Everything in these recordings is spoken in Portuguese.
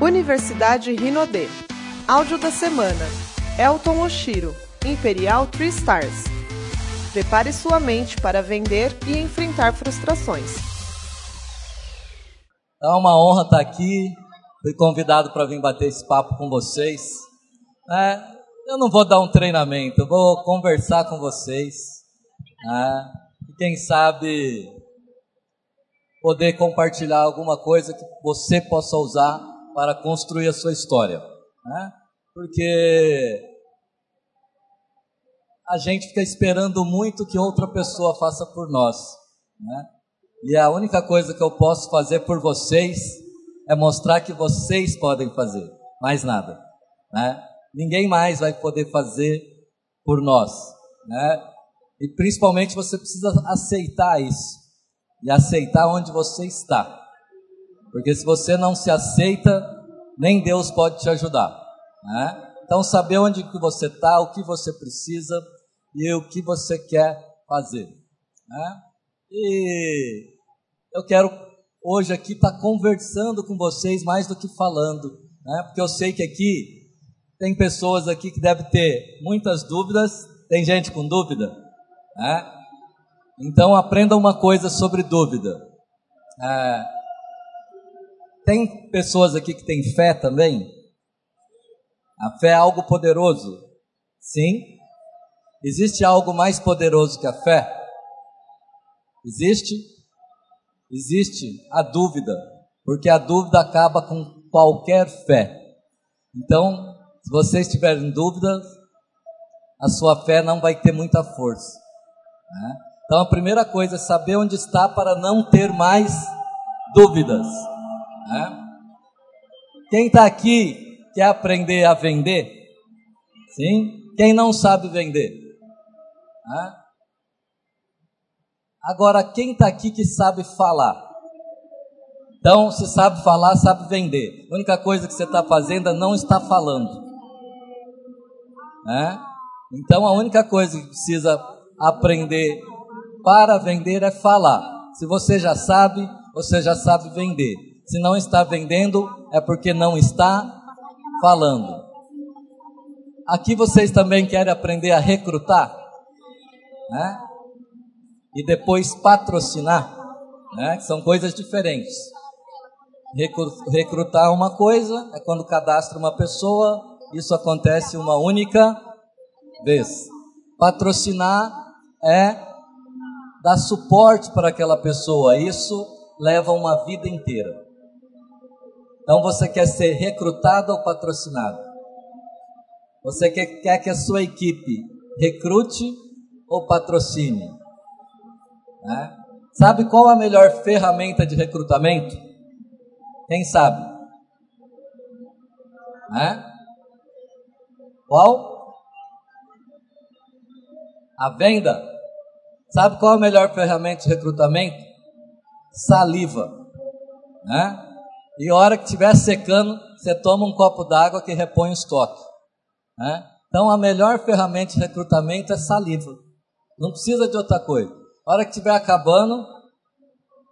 Universidade Rinodê. Áudio da semana. Elton Oshiro, Imperial Three Stars. Prepare sua mente para vender e enfrentar frustrações. É uma honra estar aqui. Fui convidado para vir bater esse papo com vocês. É, eu não vou dar um treinamento, eu vou conversar com vocês. É, e quem sabe poder compartilhar alguma coisa que você possa usar para construir a sua história. Né? Porque a gente fica esperando muito que outra pessoa faça por nós. Né? E a única coisa que eu posso fazer por vocês é mostrar que vocês podem fazer, mais nada. Né? Ninguém mais vai poder fazer por nós. Né? E principalmente você precisa aceitar isso e aceitar onde você está. Porque se você não se aceita, nem Deus pode te ajudar. Né? Então, saber onde que você está, o que você precisa e o que você quer fazer. Né? E eu quero hoje aqui estar tá conversando com vocês mais do que falando, né? porque eu sei que aqui tem pessoas aqui que devem ter muitas dúvidas. Tem gente com dúvida? Né? Então aprenda uma coisa sobre dúvida. É, tem pessoas aqui que têm fé também? A fé é algo poderoso. Sim? Existe algo mais poderoso que a fé? Existe? Existe a dúvida, porque a dúvida acaba com qualquer fé. Então, se vocês tiverem dúvidas, a sua fé não vai ter muita força. Né? Então a primeira coisa é saber onde está para não ter mais dúvidas. Né? Quem está aqui quer aprender a vender? Sim? Quem não sabe vender? Né? Agora, quem está aqui que sabe falar? Então, se sabe falar, sabe vender. A única coisa que você está fazendo é não está falando. Né? Então, a única coisa que precisa aprender para vender é falar. Se você já sabe, você já sabe vender. Se não está vendendo, é porque não está falando. Aqui vocês também querem aprender a recrutar, né? E depois patrocinar, né? São coisas diferentes. Recrutar uma coisa é quando cadastra uma pessoa, isso acontece uma única vez. Patrocinar é dar suporte para aquela pessoa. Isso leva uma vida inteira. Então você quer ser recrutado ou patrocinado? Você quer, que a sua equipe recrute ou patrocine? Né? Sabe qual a melhor ferramenta de recrutamento? Quem sabe? Né? Qual? A venda. Sabe qual a melhor ferramenta de recrutamento? Saliva. Né? E a hora que estiver secando, você toma um copo d'água que repõe o estoque. Né? Então a melhor ferramenta de recrutamento é saliva. Não precisa de outra coisa. A hora que estiver acabando,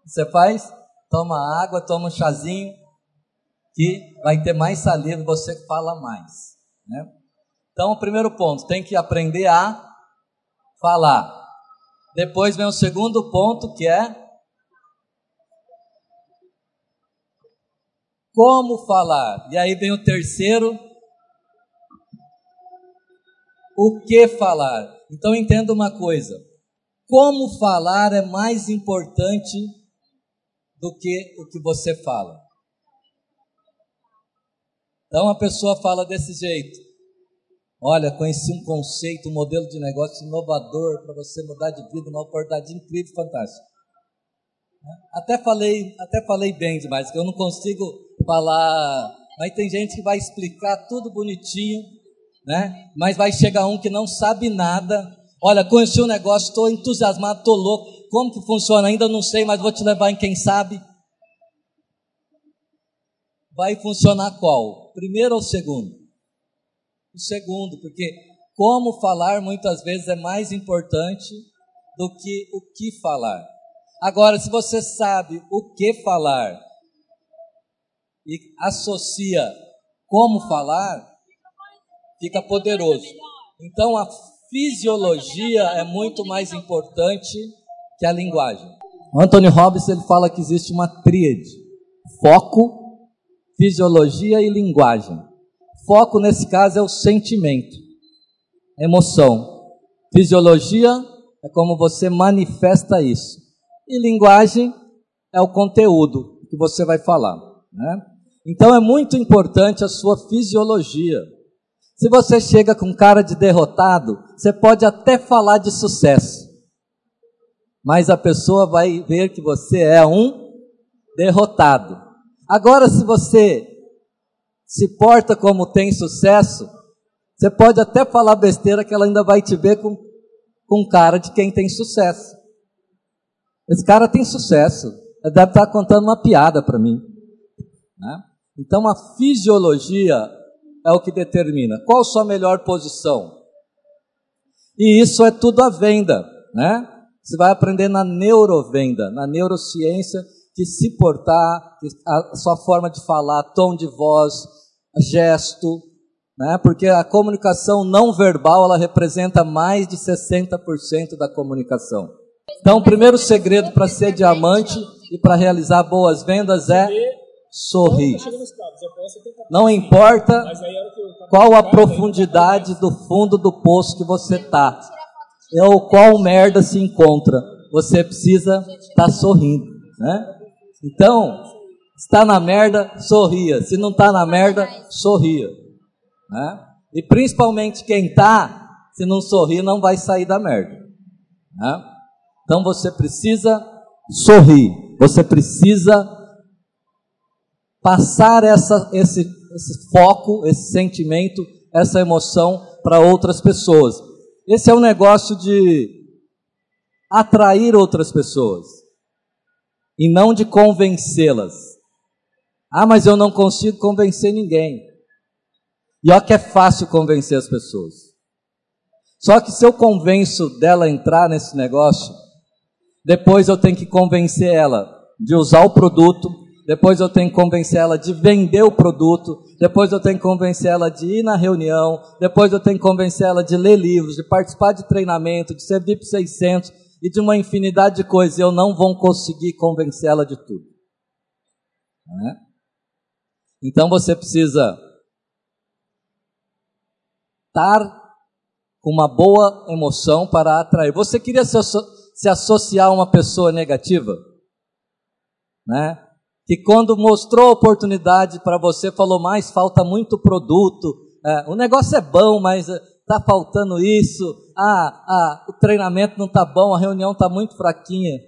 você faz, toma água, toma um chazinho, que vai ter mais saliva você fala mais. Né? Então, o primeiro ponto, tem que aprender a falar. Depois vem o segundo ponto que é como falar. E aí vem o terceiro, o que falar. Então entenda uma coisa: como falar é mais importante do que o que você fala. Então a pessoa fala desse jeito. Olha, conheci um conceito, um modelo de negócio inovador para você mudar de vida, uma oportunidade incrível, fantástica. Até falei, até falei bem demais, que eu não consigo falar, mas tem gente que vai explicar tudo bonitinho, né? Mas vai chegar um que não sabe nada. Olha, conheci um negócio, estou entusiasmado, estou louco. Como que funciona ainda não sei, mas vou te levar em quem sabe. Vai funcionar qual? Primeiro ou segundo? o segundo, porque como falar muitas vezes é mais importante do que o que falar. Agora, se você sabe o que falar e associa como falar, fica poderoso. Então a fisiologia é muito mais importante que a linguagem. Anthony Robbins ele fala que existe uma tríade: foco, fisiologia e linguagem. Foco nesse caso é o sentimento, emoção. Fisiologia é como você manifesta isso. E linguagem é o conteúdo que você vai falar. Né? Então é muito importante a sua fisiologia. Se você chega com cara de derrotado, você pode até falar de sucesso, mas a pessoa vai ver que você é um derrotado. Agora, se você se porta como tem sucesso, você pode até falar besteira que ela ainda vai te ver com, com cara de quem tem sucesso. Esse cara tem sucesso. Ele deve estar contando uma piada para mim. Né? Então, a fisiologia é o que determina qual sua melhor posição. E isso é tudo a venda, né? Você vai aprender na neurovenda, na neurociência, que se portar, a sua forma de falar, tom de voz, gesto, né? Porque a comunicação não verbal, ela representa mais de 60% da comunicação. Então, o primeiro segredo para ser diamante e para realizar boas vendas é sorrir. Não importa qual a profundidade do fundo do poço que você está, ou qual merda se encontra, você precisa estar tá sorrindo, né? Então, está na merda, sorria. Se não está na merda, sorria, né? E principalmente quem está, se não sorrir, não vai sair da merda, né? Então você precisa sorrir. Você precisa passar essa, esse, esse foco, esse sentimento, essa emoção para outras pessoas. Esse é um negócio de atrair outras pessoas e não de convencê-las. Ah, mas eu não consigo convencer ninguém. E olha que é fácil convencer as pessoas. Só que se eu convenço dela entrar nesse negócio, depois eu tenho que convencer ela de usar o produto, depois eu tenho que convencer ela de vender o produto, depois eu tenho que convencer ela de ir na reunião, depois eu tenho que convencer ela de ler livros, de participar de treinamento, de ser VIP 600 e de uma infinidade de coisas. Eu não vou conseguir convencer ela de tudo. Né? Então você precisa estar com uma boa emoção para atrair. Você queria se, se associar a uma pessoa negativa? Né? Que quando mostrou a oportunidade para você, falou mais, falta muito produto, é, o negócio é bom, mas está faltando isso, ah, ah, o treinamento não está bom, a reunião está muito fraquinha.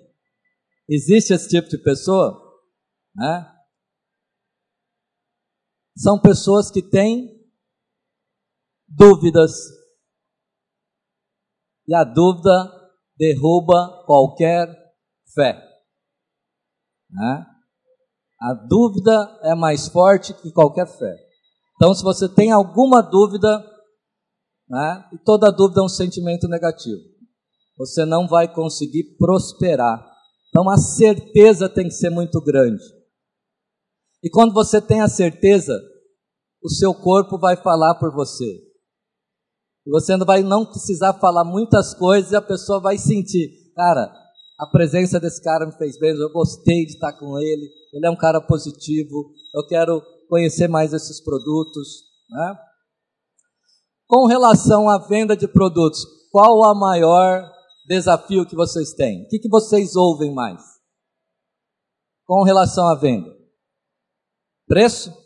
Existe esse tipo de pessoa? Né? São pessoas que têm dúvidas. E a dúvida derruba qualquer fé. Né? A dúvida é mais forte que qualquer fé. Então, se você tem alguma dúvida, né, e toda dúvida é um sentimento negativo, você não vai conseguir prosperar. Então, a certeza tem que ser muito grande. E quando você tem a certeza, o seu corpo vai falar por você. E você não vai não precisar falar muitas coisas e a pessoa vai sentir, cara, a presença desse cara me fez bem, eu gostei de estar com ele, ele é um cara positivo, eu quero conhecer mais esses produtos. Né? Com relação à venda de produtos, qual o maior desafio que vocês têm? O que, que vocês ouvem mais? Com relação à venda? Preço?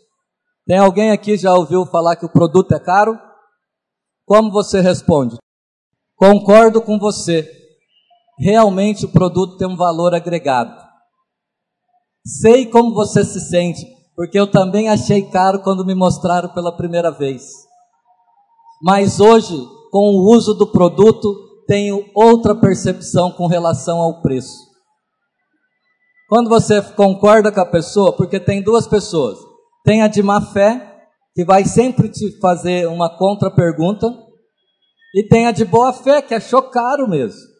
Tem alguém aqui já ouviu falar que o produto é caro? Como você responde? Concordo com você. Realmente o produto tem um valor agregado. Sei como você se sente, porque eu também achei caro quando me mostraram pela primeira vez. Mas hoje, com o uso do produto, tenho outra percepção com relação ao preço. Quando você concorda com a pessoa, porque tem duas pessoas, tem a de má fé, que vai sempre te fazer uma contra-pergunta, e tem a de boa fé, que achou caro mesmo.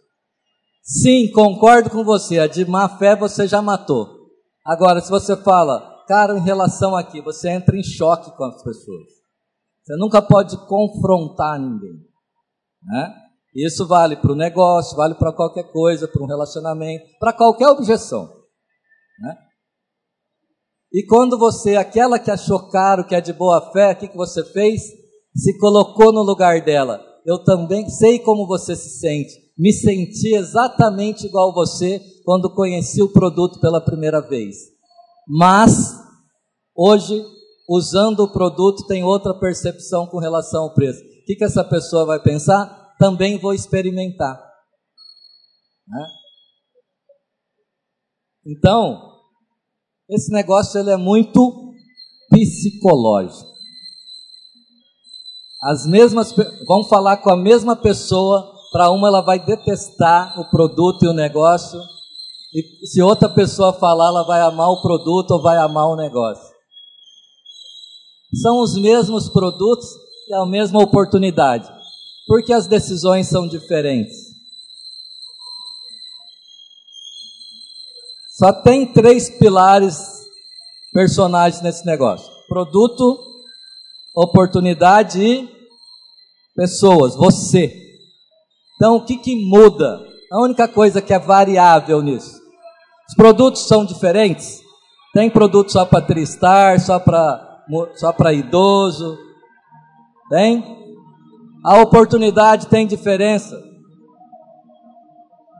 Sim, concordo com você, a de má fé você já matou. Agora, se você fala, cara, em relação aqui, você entra em choque com as pessoas. Você nunca pode confrontar ninguém. Né? Isso vale para o negócio, vale para qualquer coisa, para um relacionamento, para qualquer objeção. Né? E quando você, aquela que achou caro, que é de boa fé, o que, que você fez? Se colocou no lugar dela. Eu também sei como você se sente. Me senti exatamente igual você quando conheci o produto pela primeira vez. Mas, hoje, usando o produto, tem outra percepção com relação ao preço. O que, que essa pessoa vai pensar? Também vou experimentar. Né? Então, esse negócio ele é muito psicológico. As mesmas vão falar com a mesma pessoa, para uma ela vai detestar o produto e o negócio, e se outra pessoa falar, ela vai amar o produto ou vai amar o negócio. São os mesmos produtos e a mesma oportunidade. Porque as decisões são diferentes. Só tem três pilares personagens nesse negócio: produto, oportunidade e pessoas, você. Então, o que, que muda? A única coisa que é variável nisso. Os produtos são diferentes. Tem produto só para tristar, só para só para idoso. Tem? A oportunidade tem diferença.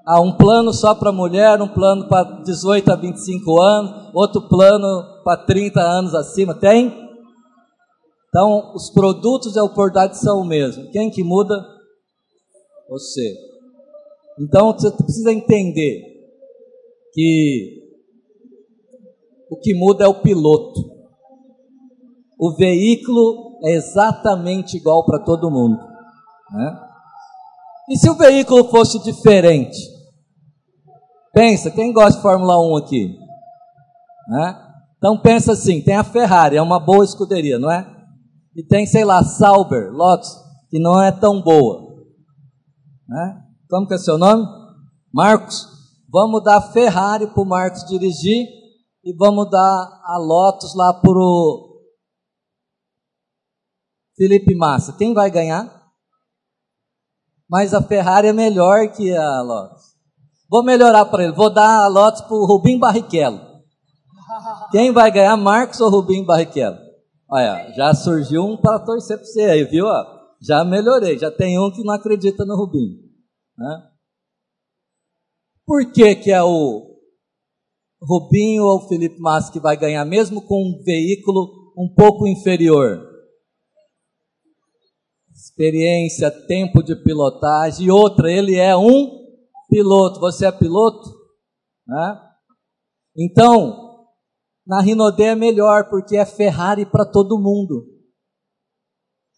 Há um plano só para mulher, um plano para 18 a 25 anos, outro plano para 30 anos acima. Tem? Então, os produtos e a oportunidade são o mesmo. Quem que muda? Você. Então, você precisa entender que o que muda é o piloto. O veículo é exatamente igual para todo mundo. Né? E se o veículo fosse diferente? Pensa, quem gosta de Fórmula 1 aqui? Né? Então pensa assim, tem a Ferrari, é uma boa escuderia, não é? E tem, sei lá, Sauber, Lotus, que não é tão boa. Né? Como que é seu nome? Marcos. Vamos dar Ferrari para o Marcos dirigir e vamos dar a Lotus lá para o Felipe Massa. Quem vai ganhar? Mas a Ferrari é melhor que a Lotus. Vou melhorar para ele. Vou dar a Lotus para o Rubim Barrichello. Quem vai ganhar, Marcos ou Rubim Barrichello? Olha, já surgiu um para torcer para você aí, viu? Já melhorei. Já tem um que não acredita no Rubim. Né? Por que, que é o Rubinho ou o Felipe Massa que vai ganhar, mesmo com um veículo um pouco inferior? Experiência, tempo de pilotagem. E outra, ele é um piloto, você é piloto? Né? Então, na Rinodé é melhor, porque é Ferrari para todo mundo.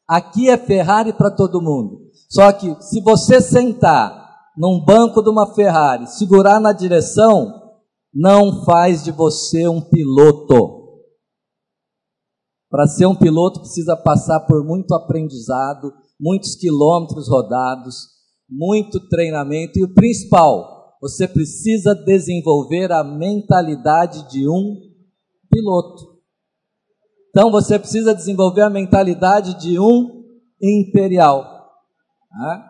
Aqui é Ferrari para todo mundo. Só que se você sentar num banco de uma Ferrari, segurar na direção, não faz de você um piloto. Para ser um piloto precisa passar por muito aprendizado, muitos quilômetros rodados, muito treinamento e o principal, você precisa desenvolver a mentalidade de um piloto. Então você precisa desenvolver a mentalidade de um imperial. Né?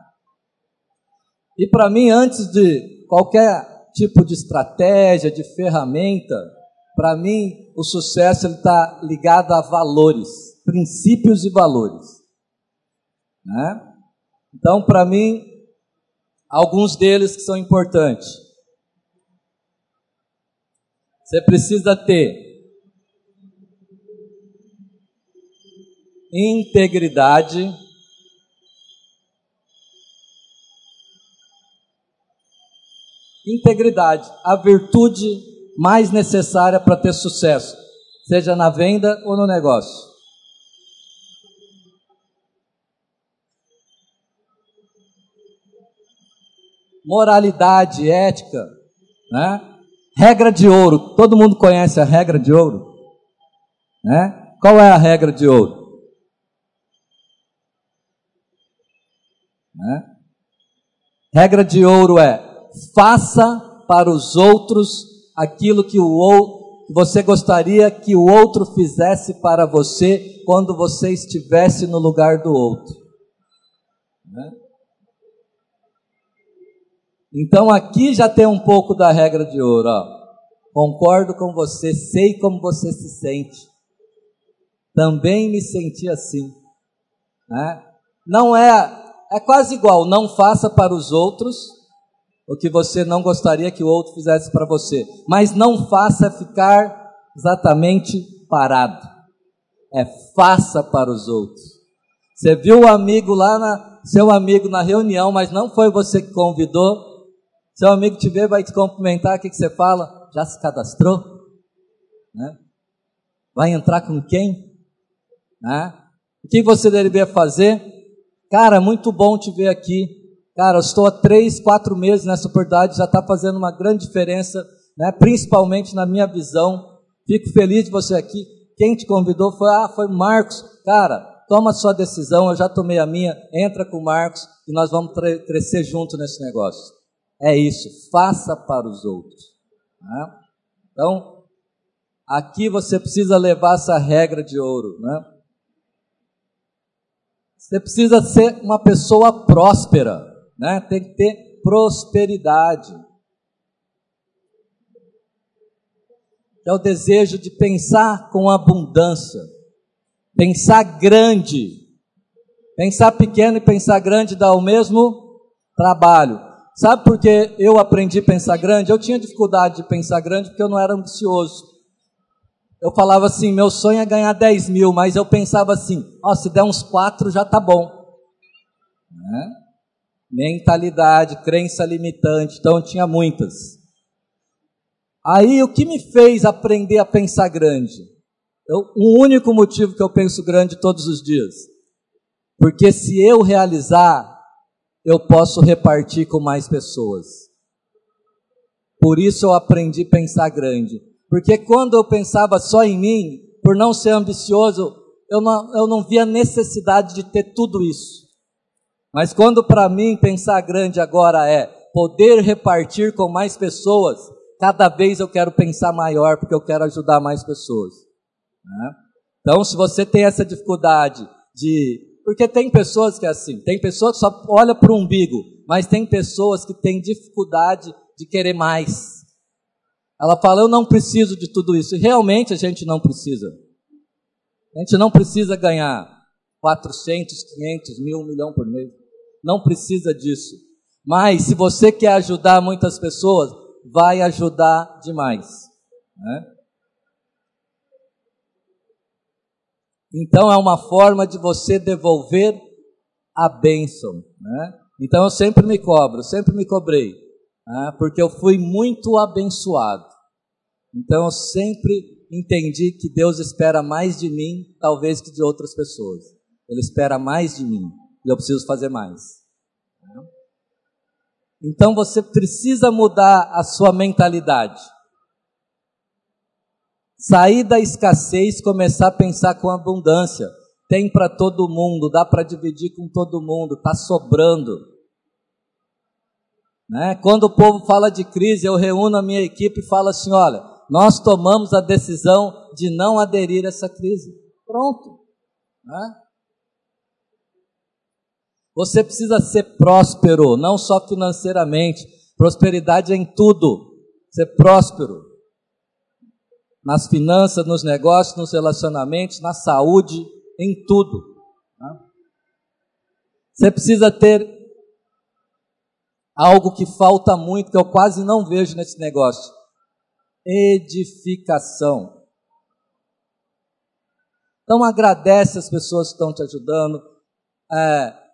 E para mim, antes de qualquer tipo de estratégia, de ferramenta, para mim o sucesso está ligado a valores, princípios e valores. Né? Então, para mim, alguns deles que são importantes. Você precisa ter integridade, integridade, a virtude mais necessária para ter sucesso, seja na venda ou no negócio. moralidade, ética, né? Regra de ouro. Todo mundo conhece a regra de ouro, né? Qual é a regra de ouro? Né? Regra de ouro é: faça para os outros aquilo que o você gostaria que o outro fizesse para você quando você estivesse no lugar do outro. Né? Então aqui já tem um pouco da regra de ouro. Ó. Concordo com você, sei como você se sente. Também me senti assim. Né? Não é, é quase igual. Não faça para os outros o que você não gostaria que o outro fizesse para você. Mas não faça ficar exatamente parado. É faça para os outros. Você viu o amigo lá na, seu amigo na reunião, mas não foi você que convidou. Seu amigo te vê, vai te cumprimentar, o que, que você fala? Já se cadastrou? Né? Vai entrar com quem? Né? O que você deveria fazer? Cara, muito bom te ver aqui. Cara, eu estou há três, quatro meses nessa oportunidade, já está fazendo uma grande diferença, né? principalmente na minha visão. Fico feliz de você aqui. Quem te convidou foi, ah, foi Marcos. Cara, toma sua decisão, eu já tomei a minha, entra com o Marcos e nós vamos crescer junto nesse negócio. É isso, faça para os outros. Né? Então, aqui você precisa levar essa regra de ouro. Né? Você precisa ser uma pessoa próspera né? tem que ter prosperidade. É o desejo de pensar com abundância, pensar grande. Pensar pequeno e pensar grande dá o mesmo trabalho. Sabe por que eu aprendi a pensar grande? Eu tinha dificuldade de pensar grande porque eu não era ambicioso. Eu falava assim, meu sonho é ganhar 10 mil, mas eu pensava assim, ó, oh, se der uns 4 já tá bom. Né? mentalidade, crença limitante, então tinha muitas. Aí o que me fez aprender a pensar grande? Eu, um único motivo que eu penso grande todos os dias. Porque se eu realizar, eu posso repartir com mais pessoas. Por isso eu aprendi a pensar grande. Porque quando eu pensava só em mim, por não ser ambicioso, eu não, eu não via necessidade de ter tudo isso. Mas quando para mim pensar grande agora é poder repartir com mais pessoas, cada vez eu quero pensar maior porque eu quero ajudar mais pessoas. Né? Então, se você tem essa dificuldade de. Porque tem pessoas que é assim, tem pessoas que só olham para o umbigo, mas tem pessoas que têm dificuldade de querer mais. Ela fala, eu não preciso de tudo isso. E realmente a gente não precisa. A gente não precisa ganhar 400, 500, mil, um milhão por mês não precisa disso. Mas se você quer ajudar muitas pessoas, vai ajudar demais. Né? Então é uma forma de você devolver a bênção. Né? Então eu sempre me cobro, sempre me cobrei? Porque eu fui muito abençoado. Então eu sempre entendi que Deus espera mais de mim, talvez que de outras pessoas. Ele espera mais de mim e eu preciso fazer mais. Então você precisa mudar a sua mentalidade. Sair da escassez, começar a pensar com abundância. Tem para todo mundo, dá para dividir com todo mundo, está sobrando. Né? Quando o povo fala de crise, eu reúno a minha equipe e falo assim: olha, nós tomamos a decisão de não aderir a essa crise. Pronto. Né? Você precisa ser próspero, não só financeiramente. Prosperidade é em tudo. Ser próspero. Nas finanças, nos negócios, nos relacionamentos, na saúde, em tudo. Tá? Você precisa ter algo que falta muito, que eu quase não vejo nesse negócio: edificação. Então agradece as pessoas que estão te ajudando. É,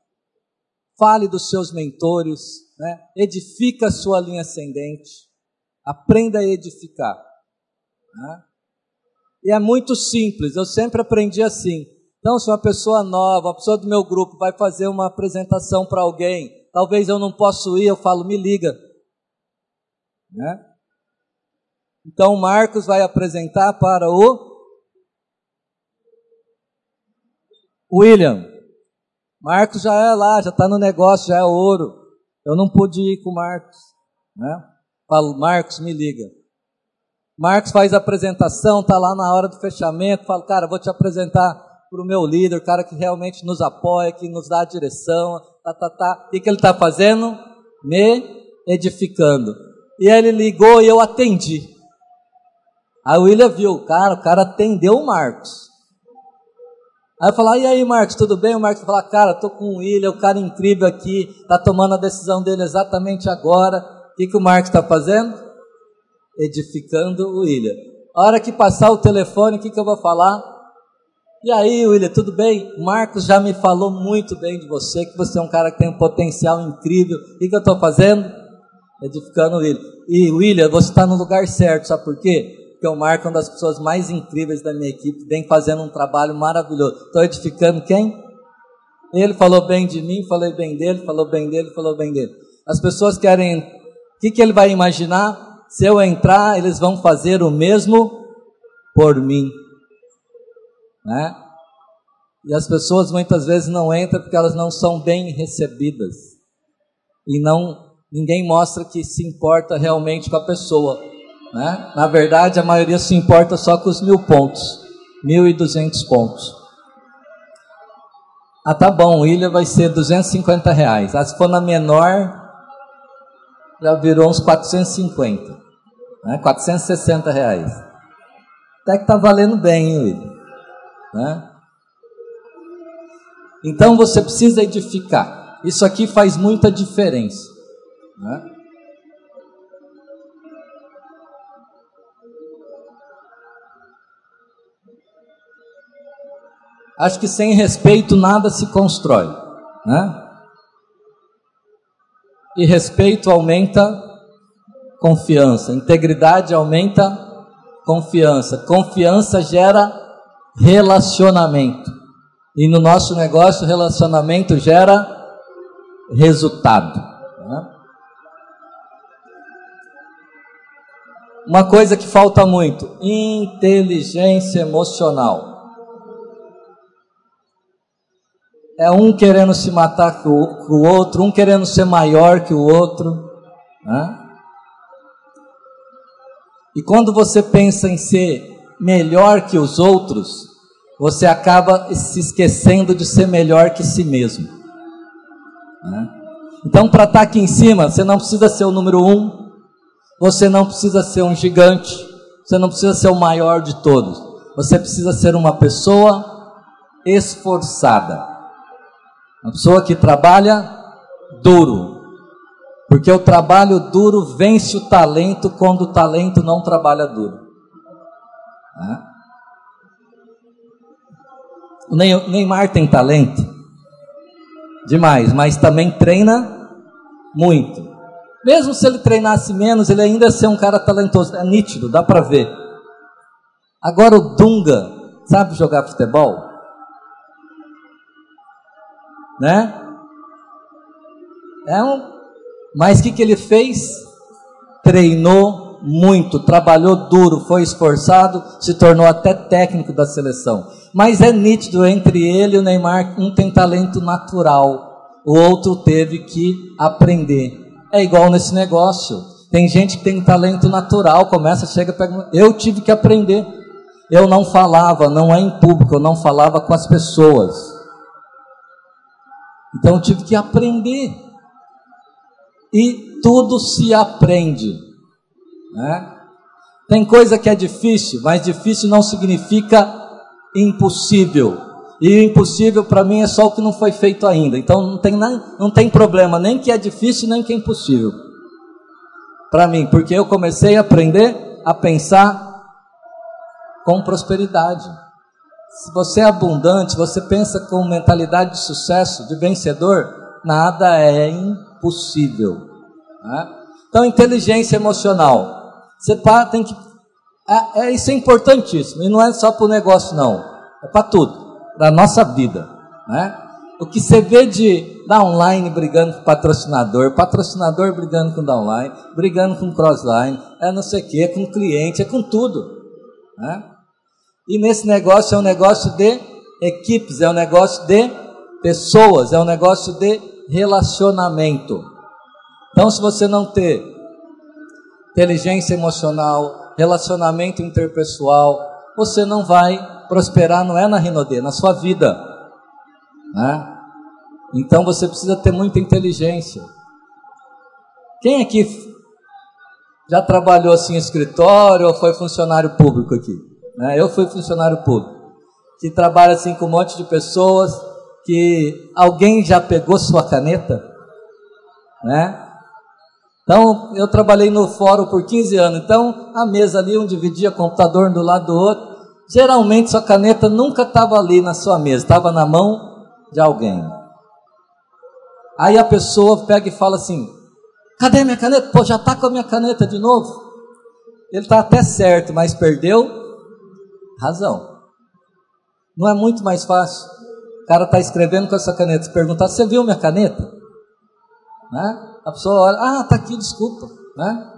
fale dos seus mentores, né? edifica a sua linha ascendente, aprenda a edificar. Né? E é muito simples, eu sempre aprendi assim. Então, se uma pessoa nova, uma pessoa do meu grupo vai fazer uma apresentação para alguém, talvez eu não possa ir, eu falo, me liga. Né? Então, Marcos vai apresentar para o William. Marcos já é lá, já está no negócio, já é ouro. Eu não pude ir com Marcos. Né? Falo, Marcos, me liga. Marcos faz a apresentação, tá lá na hora do fechamento, fala, cara, vou te apresentar para o meu líder, o cara que realmente nos apoia, que nos dá a direção, tá, tá, tá. O que, ele está fazendo? Me edificando. E ele ligou e eu atendi. Aí o William viu, cara, o cara atendeu o Marcos. Aí eu falei, e aí Marcos, tudo bem? O Marcos falou, cara, tô com o William, o cara incrível aqui, tá tomando a decisão dele exatamente agora. O que, que o Marcos está fazendo? Edificando o William. A hora que passar o telefone, o que, que eu vou falar? E aí, William, tudo bem? Marcos já me falou muito bem de você, que você é um cara que tem um potencial incrível. O que, eu estou fazendo? Edificando o William. E William, você está no lugar certo, sabe por quê? que o Marco é uma das pessoas mais incríveis da minha equipe, vem fazendo um trabalho maravilhoso. Estou edificando quem? Ele falou bem de mim, falei bem dele, falou bem dele, falou bem dele. As pessoas querem. O que, que ele vai imaginar? Se eu entrar, eles vão fazer o mesmo por mim. Né? E as pessoas muitas vezes não entram porque elas não são bem recebidas. E não ninguém mostra que se importa realmente com a pessoa. Né? Na verdade, a maioria se importa só com os mil pontos, mil e duzentos pontos. Ah, tá bom, ilha vai ser 250 reais. Ah, se for na menor, já virou uns 450, né? 460 reais. Até que tá valendo bem, hein, William? Né? Então você precisa edificar. Isso aqui faz muita diferença. Né? Acho que sem respeito nada se constrói, né? E respeito aumenta confiança, integridade aumenta confiança, confiança gera relacionamento. E no nosso negócio, relacionamento gera resultado. Né? Uma coisa que falta muito: inteligência emocional. É um querendo se matar com o outro, um querendo ser maior que o outro. Né? E quando você pensa em ser melhor que os outros, você acaba se esquecendo de ser melhor que si mesmo. Né? Então, para estar tá aqui em cima, você não precisa ser o número um, você não precisa ser um gigante, você não precisa ser o maior de todos. Você precisa ser uma pessoa esforçada. Uma pessoa que trabalha duro. Porque o trabalho duro vence o talento quando o talento não trabalha duro. O Neymar tem talento demais, mas também treina muito. Mesmo se ele treinasse menos, ele ainda ia ser um cara talentoso. É nítido, dá para ver. Agora o Dunga, sabe jogar futebol? né? É um, mas o que, que ele fez? Treinou muito, trabalhou duro, foi esforçado, se tornou até técnico da seleção. Mas é nítido entre ele e o Neymar, um tem talento natural, o outro teve que aprender. É igual nesse negócio. Tem gente que tem talento natural, começa, chega, pega. Eu tive que aprender. Eu não falava, não é em público, eu não falava com as pessoas. Então eu tive que aprender. E tudo se aprende. Né? Tem coisa que é difícil, mas difícil não significa impossível. E impossível para mim é só o que não foi feito ainda. Então não tem, não tem problema, nem que é difícil, nem que é impossível. Para mim, porque eu comecei a aprender a pensar com prosperidade. Se você é abundante, você pensa com mentalidade de sucesso, de vencedor, nada é impossível. Né? Então, inteligência emocional. Você tem que. É, é, isso é importantíssimo. E não é só para o negócio, não. É para tudo. Para a nossa vida. Né? O que você vê de downline brigando com patrocinador, patrocinador brigando com downline, brigando com crossline, é não sei o que, é com cliente, é com tudo. Né? E nesse negócio é um negócio de equipes, é um negócio de pessoas, é um negócio de relacionamento. Então, se você não ter inteligência emocional, relacionamento interpessoal, você não vai prosperar, não é na Rinodê, na sua vida. Né? Então você precisa ter muita inteligência. Quem aqui já trabalhou assim em escritório ou foi funcionário público aqui? Né? Eu fui funcionário público, que trabalha assim com um monte de pessoas, que alguém já pegou sua caneta, né? Então, eu trabalhei no fórum por 15 anos, então a mesa ali, um dividia computador do lado do outro, geralmente sua caneta nunca estava ali na sua mesa, estava na mão de alguém. Aí a pessoa pega e fala assim: Cadê minha caneta? Pô, já está com a minha caneta de novo. Ele está até certo, mas perdeu razão. Não é muito mais fácil? O cara está escrevendo com essa caneta, se perguntar: Você viu minha caneta? Né? A pessoa olha: Ah, está aqui, desculpa. Né?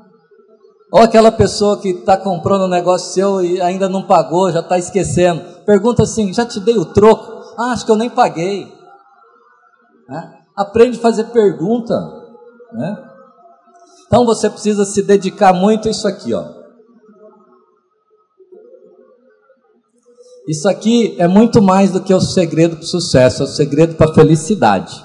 Ou aquela pessoa que está comprando um negócio seu e ainda não pagou, já está esquecendo. Pergunta assim: Já te dei o troco? Ah, acho que eu nem paguei. Né? Aprende a fazer pergunta. Né? Então você precisa se dedicar muito a isso aqui, ó. Isso aqui é muito mais do que o segredo para o sucesso, é o segredo para a felicidade.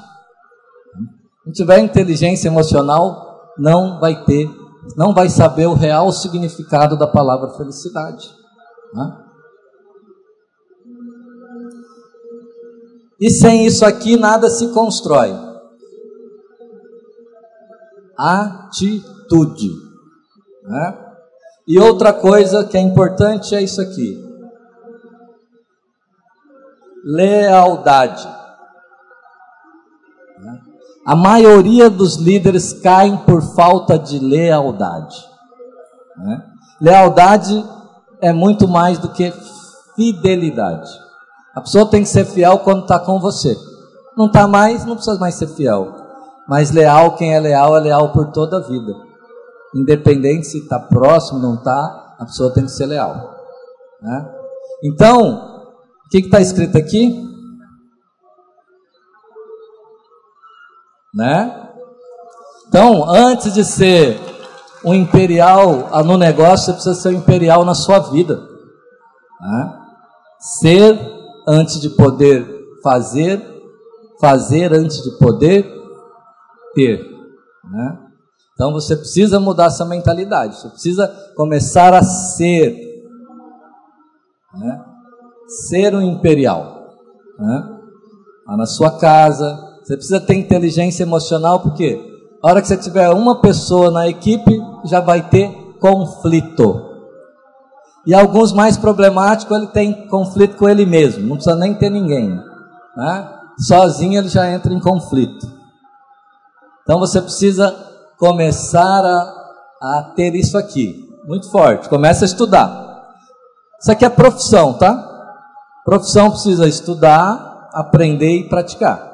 Não tiver inteligência emocional, não vai ter, não vai saber o real significado da palavra felicidade. Né? E sem isso aqui nada se constrói atitude. Né? E outra coisa que é importante é isso aqui: lealdade. A maioria dos líderes caem por falta de lealdade. Né? Lealdade é muito mais do que fidelidade. A pessoa tem que ser fiel quando está com você. Não está mais, não precisa mais ser fiel. Mas leal, quem é leal, é leal por toda a vida. Independente se está próximo, não está, a pessoa tem que ser leal. Né? Então, o que está escrito aqui? Né? Então, antes de ser um imperial no negócio, você precisa ser um imperial na sua vida. Né? Ser antes de poder fazer, fazer antes de poder ter. Né? Então você precisa mudar essa mentalidade, você precisa começar a ser. Né? Ser um imperial. Né? Lá na sua casa, você precisa ter inteligência emocional, porque a hora que você tiver uma pessoa na equipe, já vai ter conflito. E alguns mais problemáticos, ele tem conflito com ele mesmo, não precisa nem ter ninguém. Né? Sozinho ele já entra em conflito. Então você precisa começar a, a ter isso aqui, muito forte. Começa a estudar. Isso aqui é profissão, tá? Profissão precisa estudar, aprender e praticar.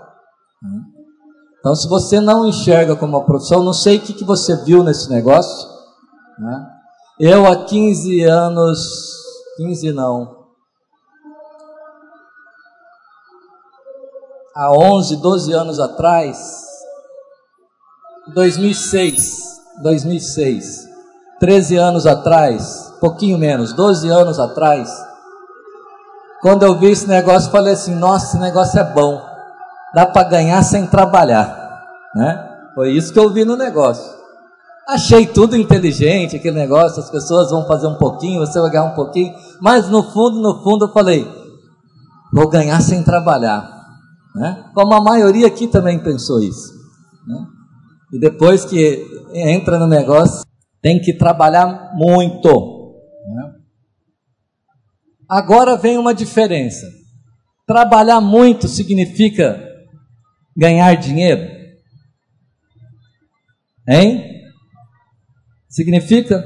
Então, se você não enxerga como uma profissão, não sei o que, que você viu nesse negócio. Né? Eu, há 15 anos, 15 não, há 11, 12 anos atrás, 2006, 2006, 13 anos atrás, pouquinho menos, 12 anos atrás, quando eu vi esse negócio, falei assim: nossa, esse negócio é bom, dá para ganhar sem trabalhar, né? Foi isso que eu vi no negócio. Achei tudo inteligente, aquele negócio, as pessoas vão fazer um pouquinho, você vai ganhar um pouquinho, mas no fundo, no fundo, eu falei: vou ganhar sem trabalhar, né? Como a maioria aqui também pensou isso, né? E depois que entra no negócio, tem que trabalhar muito. Né? Agora vem uma diferença. Trabalhar muito significa ganhar dinheiro? Hein? Significa?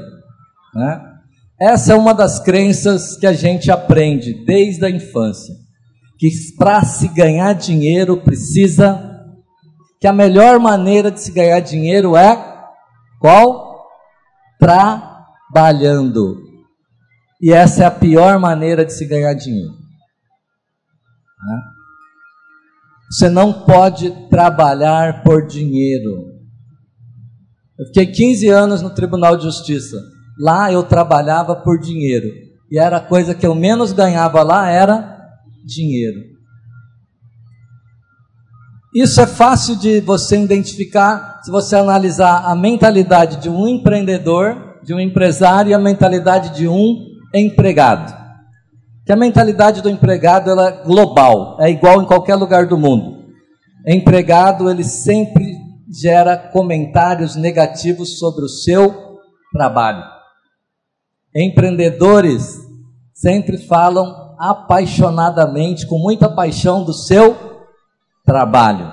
Né? Essa é uma das crenças que a gente aprende desde a infância. Que para se ganhar dinheiro precisa que a melhor maneira de se ganhar dinheiro é qual? Trabalhando. E essa é a pior maneira de se ganhar dinheiro. Né? Você não pode trabalhar por dinheiro. Eu fiquei 15 anos no Tribunal de Justiça. Lá eu trabalhava por dinheiro. E era a coisa que eu menos ganhava lá era dinheiro. Isso é fácil de você identificar se você analisar a mentalidade de um empreendedor, de um empresário e a mentalidade de um empregado. Que a mentalidade do empregado ela é global, é igual em qualquer lugar do mundo. Empregado ele sempre gera comentários negativos sobre o seu trabalho. Empreendedores sempre falam apaixonadamente, com muita paixão do seu trabalho.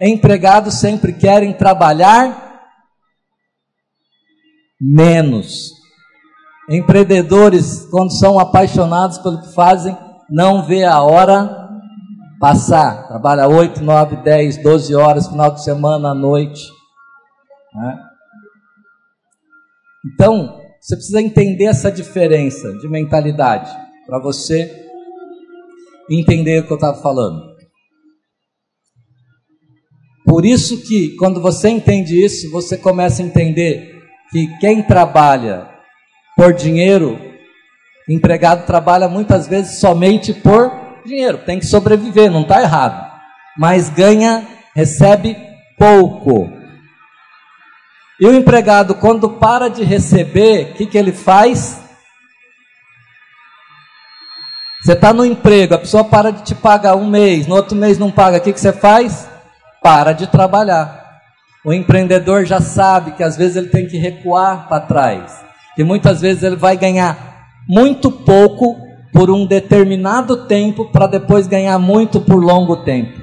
Empregados sempre querem trabalhar menos. Empreendedores, quando são apaixonados pelo que fazem, não vê a hora passar. Trabalha 8, 9, 10, 12 horas, final de semana, à noite. Né? Então, você precisa entender essa diferença de mentalidade para você entender o que eu estava falando. Por isso que quando você entende isso, você começa a entender que quem trabalha por dinheiro, empregado trabalha muitas vezes somente por dinheiro, tem que sobreviver, não está errado, mas ganha, recebe pouco. E o empregado, quando para de receber, o que, que ele faz? Você está no emprego, a pessoa para de te pagar um mês, no outro mês não paga, o que, que você faz? para de trabalhar. O empreendedor já sabe que às vezes ele tem que recuar para trás, e muitas vezes ele vai ganhar muito pouco por um determinado tempo para depois ganhar muito por longo tempo.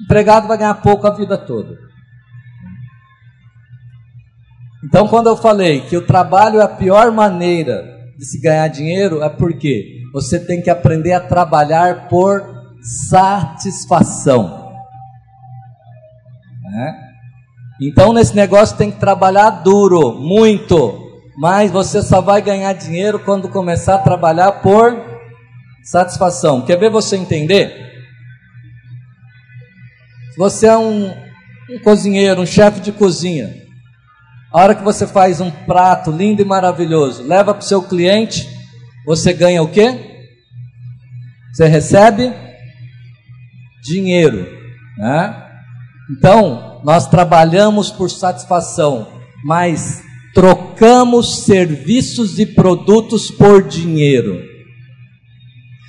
O empregado vai ganhar pouco a vida toda. Então, quando eu falei que o trabalho é a pior maneira de se ganhar dinheiro, é porque você tem que aprender a trabalhar por satisfação. Né? Então, nesse negócio tem que trabalhar duro, muito, mas você só vai ganhar dinheiro quando começar a trabalhar por satisfação. Quer ver você entender? Você é um, um cozinheiro, um chefe de cozinha, a hora que você faz um prato lindo e maravilhoso, leva para o seu cliente, você ganha o quê? Você recebe dinheiro, né? Então, nós trabalhamos por satisfação, mas trocamos serviços e produtos por dinheiro.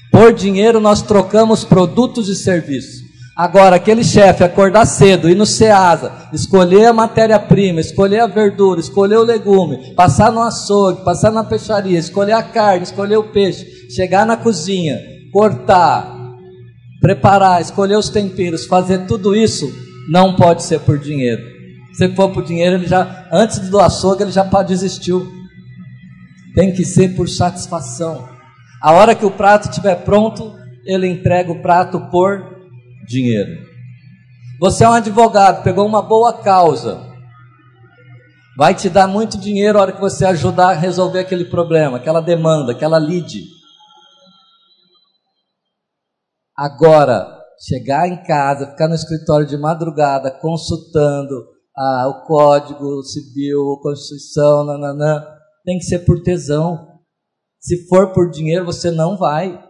Por dinheiro nós trocamos produtos e serviços. Agora, aquele chefe acordar cedo, ir no Ceasa, escolher a matéria-prima, escolher a verdura, escolher o legume, passar no açougue, passar na peixaria, escolher a carne, escolher o peixe, chegar na cozinha, cortar, preparar, escolher os temperos, fazer tudo isso não pode ser por dinheiro. Se for por dinheiro, ele já antes do açougue ele já desistiu. Tem que ser por satisfação. A hora que o prato estiver pronto, ele entrega o prato por dinheiro. Você é um advogado, pegou uma boa causa. Vai te dar muito dinheiro a hora que você ajudar a resolver aquele problema, aquela demanda, aquela lide. Agora, chegar em casa, ficar no escritório de madrugada consultando ah, o código civil, a constituição, nananã, tem que ser por tesão. Se for por dinheiro, você não vai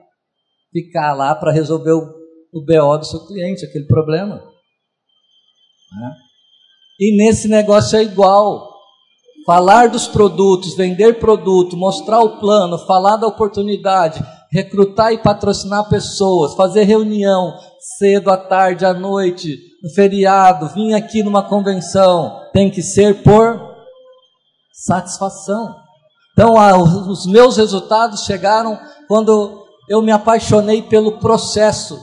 ficar lá para resolver o, o BO do seu cliente, aquele problema. Né? E nesse negócio é igual. Falar dos produtos, vender produto, mostrar o plano, falar da oportunidade, recrutar e patrocinar pessoas, fazer reunião cedo à tarde, à noite, feriado, vir aqui numa convenção, tem que ser por satisfação. Então, os meus resultados chegaram quando eu me apaixonei pelo processo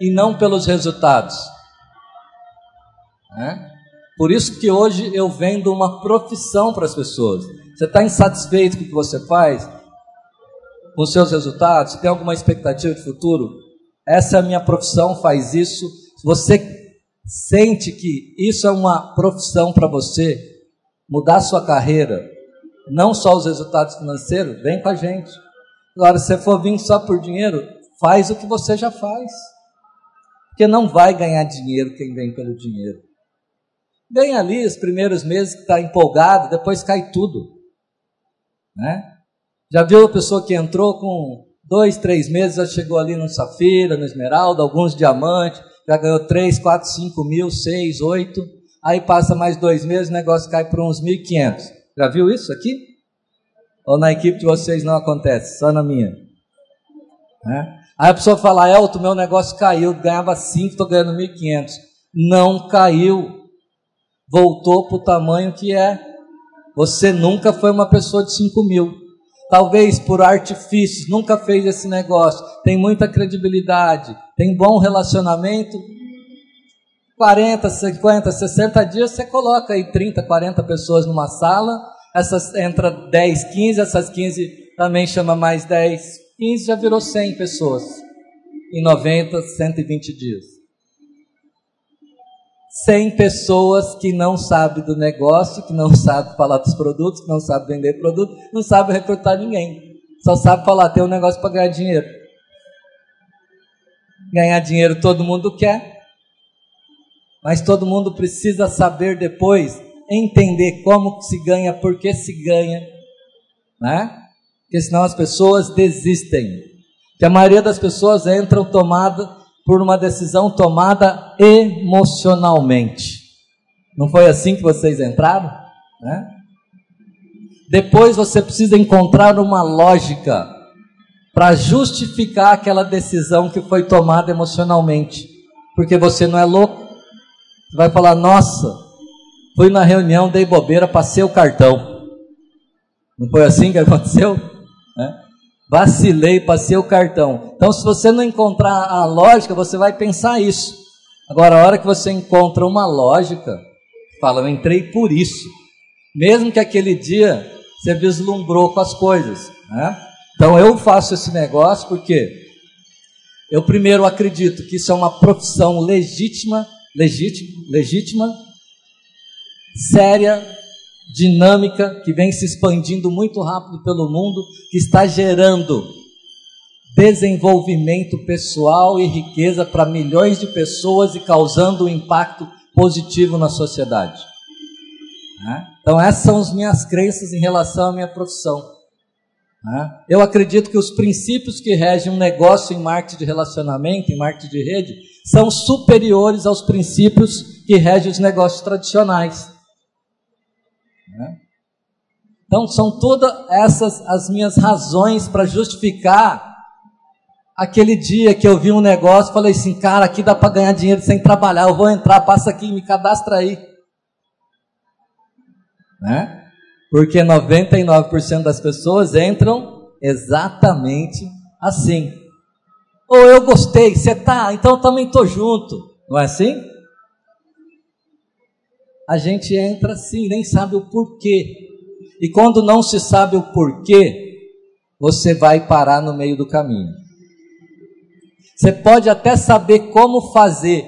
e não pelos resultados. É? Por isso que hoje eu vendo uma profissão para as pessoas. Você está insatisfeito com o que você faz? com os seus resultados? Tem alguma expectativa de futuro? Essa é a minha profissão, faz isso. Você sente que isso é uma profissão para você, mudar sua carreira, não só os resultados financeiros, vem com a gente. Agora, se você for vir só por dinheiro, faz o que você já faz. Porque não vai ganhar dinheiro quem vem pelo dinheiro. Vem ali os primeiros meses que está empolgado, depois cai tudo. Né? Já viu a pessoa que entrou com dois, três meses, já chegou ali no Safira, no Esmeralda, alguns diamantes, já ganhou três, quatro, cinco mil, seis, oito. Aí passa mais dois meses, o negócio cai para uns 1.500. Já viu isso aqui? Ou na equipe de vocês não acontece, só na minha? Né? Aí a pessoa fala, Elton, meu negócio caiu, ganhava 5, estou ganhando 1.500. Não caiu. Voltou para o tamanho que é. Você nunca foi uma pessoa de 5 mil. Talvez por artifícios, nunca fez esse negócio. Tem muita credibilidade, tem bom relacionamento. 40, 50, 60 dias, você coloca aí 30, 40 pessoas numa sala. Essas entra 10, 15, essas 15 também chama mais 10, 15 já virou 100 pessoas em 90, 120 dias. 100 pessoas que não sabem do negócio, que não sabem falar dos produtos, que não sabem vender produto, não sabem recrutar ninguém. Só sabe falar, tem um negócio para ganhar dinheiro. Ganhar dinheiro todo mundo quer, mas todo mundo precisa saber depois entender como se ganha, por que se ganha, né? porque senão as pessoas desistem. Que a maioria das pessoas entram tomada por uma decisão tomada emocionalmente. Não foi assim que vocês entraram? Né? Depois você precisa encontrar uma lógica para justificar aquela decisão que foi tomada emocionalmente. Porque você não é louco. Você vai falar: Nossa, fui na reunião, dei bobeira, passei o cartão. Não foi assim que aconteceu? Né? Vacilei, passei o cartão. Então, se você não encontrar a lógica, você vai pensar isso. Agora, a hora que você encontra uma lógica, fala, eu entrei por isso. Mesmo que aquele dia você vislumbrou com as coisas. Né? Então, eu faço esse negócio porque eu primeiro acredito que isso é uma profissão legítima, legítima, legítima, séria, dinâmica que vem se expandindo muito rápido pelo mundo, que está gerando desenvolvimento pessoal e riqueza para milhões de pessoas e causando um impacto positivo na sociedade. Né? Então, essas são as minhas crenças em relação à minha profissão. Né? Eu acredito que os princípios que regem um negócio em marketing de relacionamento, em marketing de rede, são superiores aos princípios que regem os negócios tradicionais. Né? Então, são todas essas as minhas razões para justificar aquele dia que eu vi um negócio, falei assim, cara, aqui dá para ganhar dinheiro sem trabalhar, eu vou entrar, passa aqui, me cadastra aí. Né? Porque 99% das pessoas entram exatamente assim. Ou eu gostei, você tá, então eu também tô junto. Não é assim? a gente entra assim, nem sabe o porquê. E quando não se sabe o porquê, você vai parar no meio do caminho. Você pode até saber como fazer,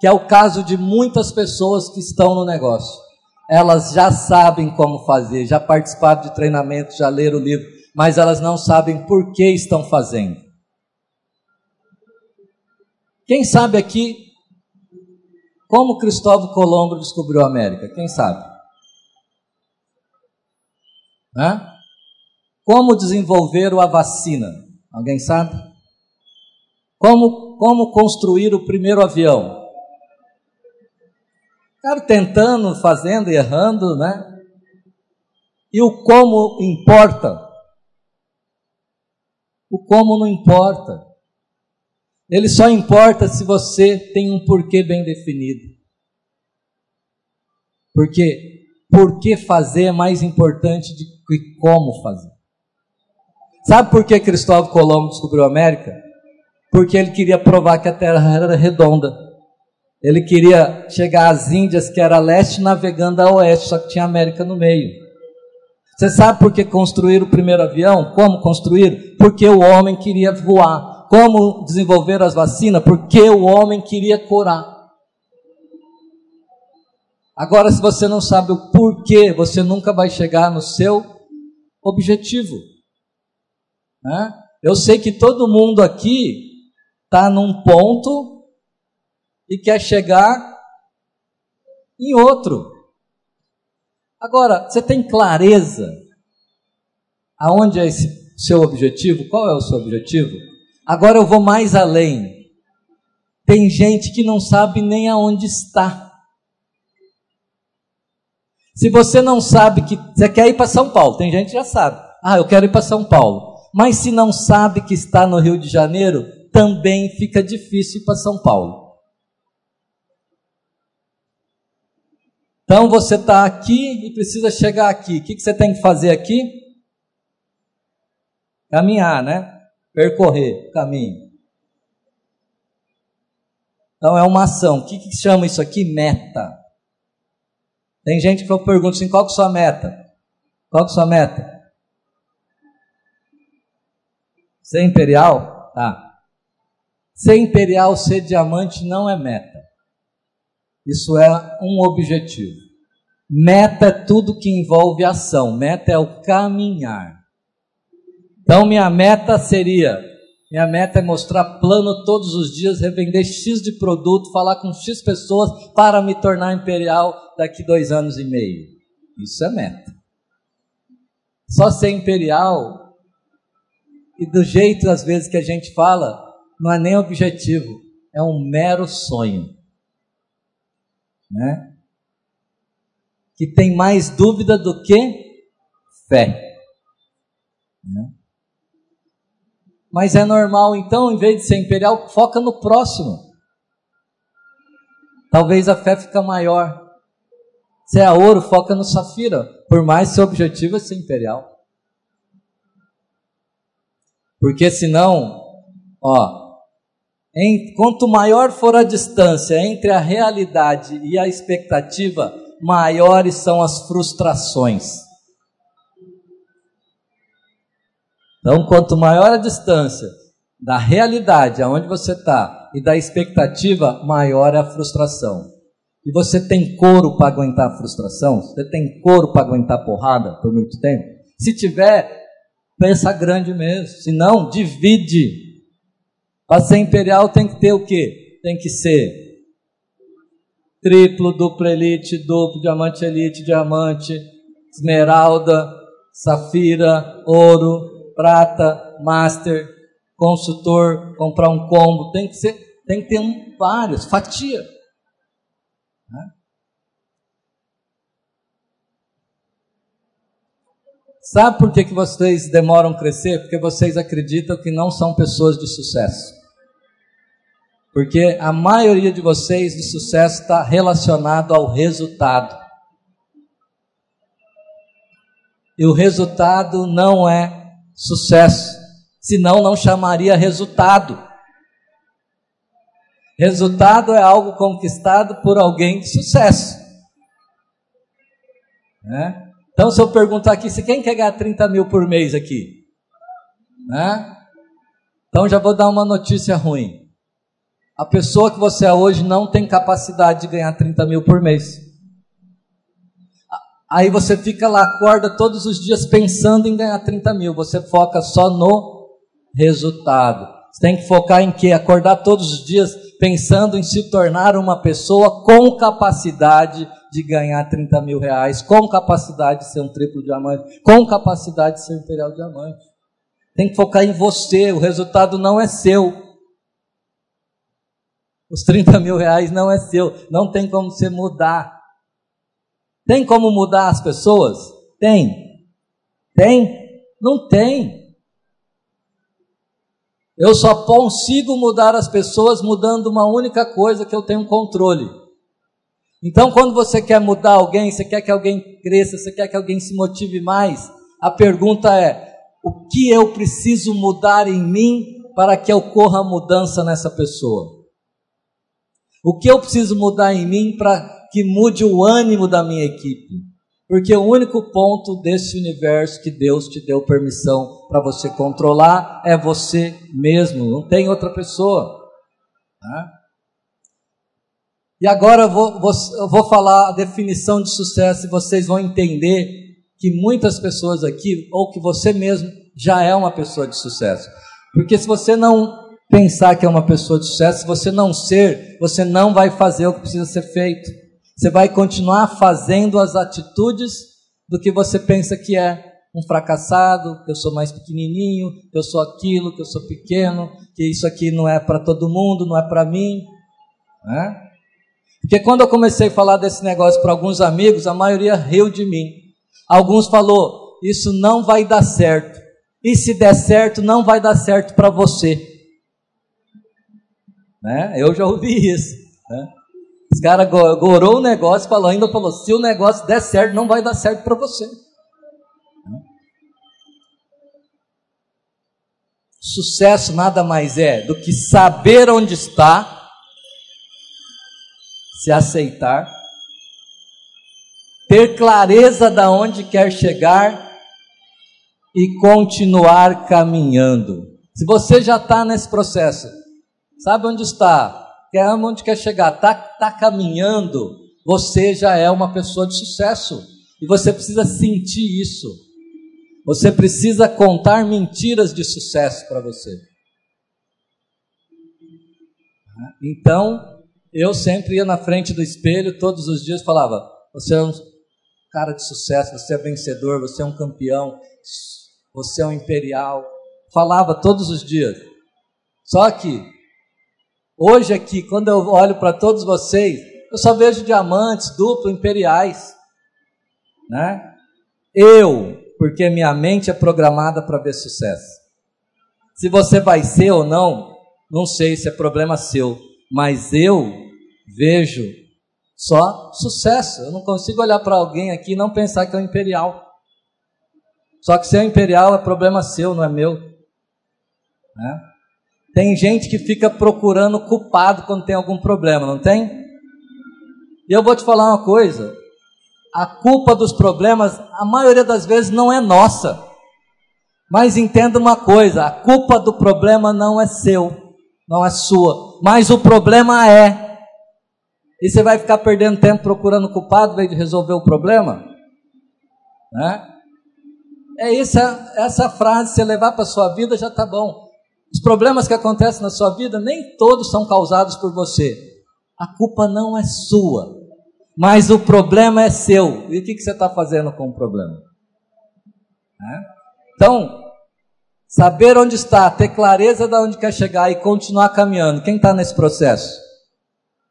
que é o caso de muitas pessoas que estão no negócio. Elas já sabem como fazer, já participaram de treinamento, já leram o livro, mas elas não sabem por que estão fazendo. Quem sabe aqui como Cristóvão Colombo descobriu a América? Quem sabe? Hã? Como desenvolveram a vacina? Alguém sabe? Como, como construir o primeiro avião? Cara, tentando, fazendo errando, né? E o como importa? O como não importa. Ele só importa se você tem um porquê bem definido. Porque por que fazer é mais importante do que como fazer. Sabe por que Cristóvão Colombo descobriu a América? Porque ele queria provar que a Terra era redonda. Ele queria chegar às Índias, que era leste, navegando a oeste, só que tinha América no meio. Você sabe por que construir o primeiro avião? Como construir? Porque o homem queria voar como desenvolver as vacinas, porque o homem queria curar. Agora, se você não sabe o porquê, você nunca vai chegar no seu objetivo. Né? Eu sei que todo mundo aqui está num ponto e quer chegar em outro. Agora, você tem clareza aonde é esse seu objetivo? Qual é o seu objetivo? Agora eu vou mais além. Tem gente que não sabe nem aonde está. Se você não sabe que você quer ir para São Paulo, tem gente que já sabe. Ah, eu quero ir para São Paulo. Mas se não sabe que está no Rio de Janeiro, também fica difícil ir para São Paulo. Então você está aqui e precisa chegar aqui. O que, que você tem que fazer aqui? Caminhar, né? Percorrer caminho. Então é uma ação. O que, que chama isso aqui? Meta. Tem gente que eu pergunto assim: qual que é a sua meta? Qual que é a sua meta? Ser imperial? Tá. Ser imperial, ser diamante não é meta. Isso é um objetivo. Meta é tudo que envolve ação. Meta é o caminhar. Então, minha meta seria: minha meta é mostrar plano todos os dias, revender X de produto, falar com X pessoas para me tornar imperial daqui dois anos e meio. Isso é meta. Só ser imperial, e do jeito às vezes que a gente fala, não é nem objetivo, é um mero sonho né? que tem mais dúvida do que fé. Né? Mas é normal, então, em vez de ser imperial, foca no próximo. Talvez a fé fica maior. Se é ouro, foca no safira, por mais seu objetivo é ser imperial. Porque senão, ó, em, quanto maior for a distância entre a realidade e a expectativa, maiores são as frustrações. Então, quanto maior a distância da realidade, aonde você está, e da expectativa, maior é a frustração. E você tem couro para aguentar a frustração? Você tem couro para aguentar porrada por muito tempo? Se tiver, pensa grande mesmo. Se não, divide para ser imperial tem que ter o quê? Tem que ser triplo, duplo elite, duplo, diamante elite, diamante, esmeralda, safira, ouro, prata, master, consultor, comprar um combo, tem que ser, tem que ter um, vários, fatia. Né? Sabe por que, que vocês demoram a crescer? Porque vocês acreditam que não são pessoas de sucesso. Porque a maioria de vocês de sucesso está relacionado ao resultado. E o resultado não é sucesso, senão não chamaria resultado. Resultado é algo conquistado por alguém de sucesso. Né? Então, se eu perguntar aqui, se quem quer ganhar 30 mil por mês aqui? Né? Então, já vou dar uma notícia ruim. A pessoa que você é hoje não tem capacidade de ganhar 30 mil por mês. Aí você fica lá, acorda todos os dias pensando em ganhar 30 mil. Você foca só no resultado. Você tem que focar em quê? Acordar todos os dias pensando em se tornar uma pessoa com capacidade de ganhar 30 mil reais, com capacidade de ser um triplo diamante, com capacidade de ser um imperial diamante. Tem que focar em você, o resultado não é seu. Os 30 mil reais não é seu, não tem como você mudar. Tem como mudar as pessoas? Tem. Tem? Não tem. Eu só consigo mudar as pessoas mudando uma única coisa que eu tenho controle. Então, quando você quer mudar alguém, você quer que alguém cresça, você quer que alguém se motive mais, a pergunta é: o que eu preciso mudar em mim para que ocorra mudança nessa pessoa? O que eu preciso mudar em mim para que mude o ânimo da minha equipe? Porque o único ponto desse universo que Deus te deu permissão para você controlar é você mesmo, não tem outra pessoa. Tá? E agora eu vou, vou, eu vou falar a definição de sucesso e vocês vão entender que muitas pessoas aqui, ou que você mesmo já é uma pessoa de sucesso. Porque se você não pensar que é uma pessoa de sucesso, se você não ser, você não vai fazer o que precisa ser feito. Você vai continuar fazendo as atitudes do que você pensa que é um fracassado, que eu sou mais pequenininho, que eu sou aquilo, que eu sou pequeno, que isso aqui não é para todo mundo, não é para mim. Né? Porque quando eu comecei a falar desse negócio para alguns amigos, a maioria riu de mim. Alguns falou: "Isso não vai dar certo. E se der certo, não vai dar certo para você." Né? Eu já ouvi isso. Né? Os caras gorou o negócio, falou, ainda falou: se o negócio der certo, não vai dar certo para você. Sucesso nada mais é do que saber onde está, se aceitar, ter clareza da onde quer chegar e continuar caminhando. Se você já está nesse processo, sabe onde está, quer onde quer chegar, está tá caminhando, você já é uma pessoa de sucesso. E você precisa sentir isso. Você precisa contar mentiras de sucesso para você. Então, eu sempre ia na frente do espelho todos os dias falava: Você é um cara de sucesso, você é vencedor, você é um campeão, você é um imperial. Falava todos os dias. Só que Hoje aqui, quando eu olho para todos vocês, eu só vejo diamantes duplo imperiais, né? Eu, porque minha mente é programada para ver sucesso. Se você vai ser ou não, não sei se é problema seu, mas eu vejo só sucesso. Eu não consigo olhar para alguém aqui e não pensar que é um imperial. Só que ser imperial é problema seu, não é meu. Né? Tem gente que fica procurando culpado quando tem algum problema, não tem? E eu vou te falar uma coisa: a culpa dos problemas, a maioria das vezes, não é nossa. Mas entenda uma coisa: a culpa do problema não é seu, não é sua, mas o problema é. E você vai ficar perdendo tempo procurando culpado em vez de resolver o problema? Né? É essa, essa frase, você levar para a sua vida já está bom. Os problemas que acontecem na sua vida, nem todos são causados por você. A culpa não é sua, mas o problema é seu. E o que, que você está fazendo com o problema? É? Então, saber onde está, ter clareza de onde quer chegar e continuar caminhando. Quem está nesse processo?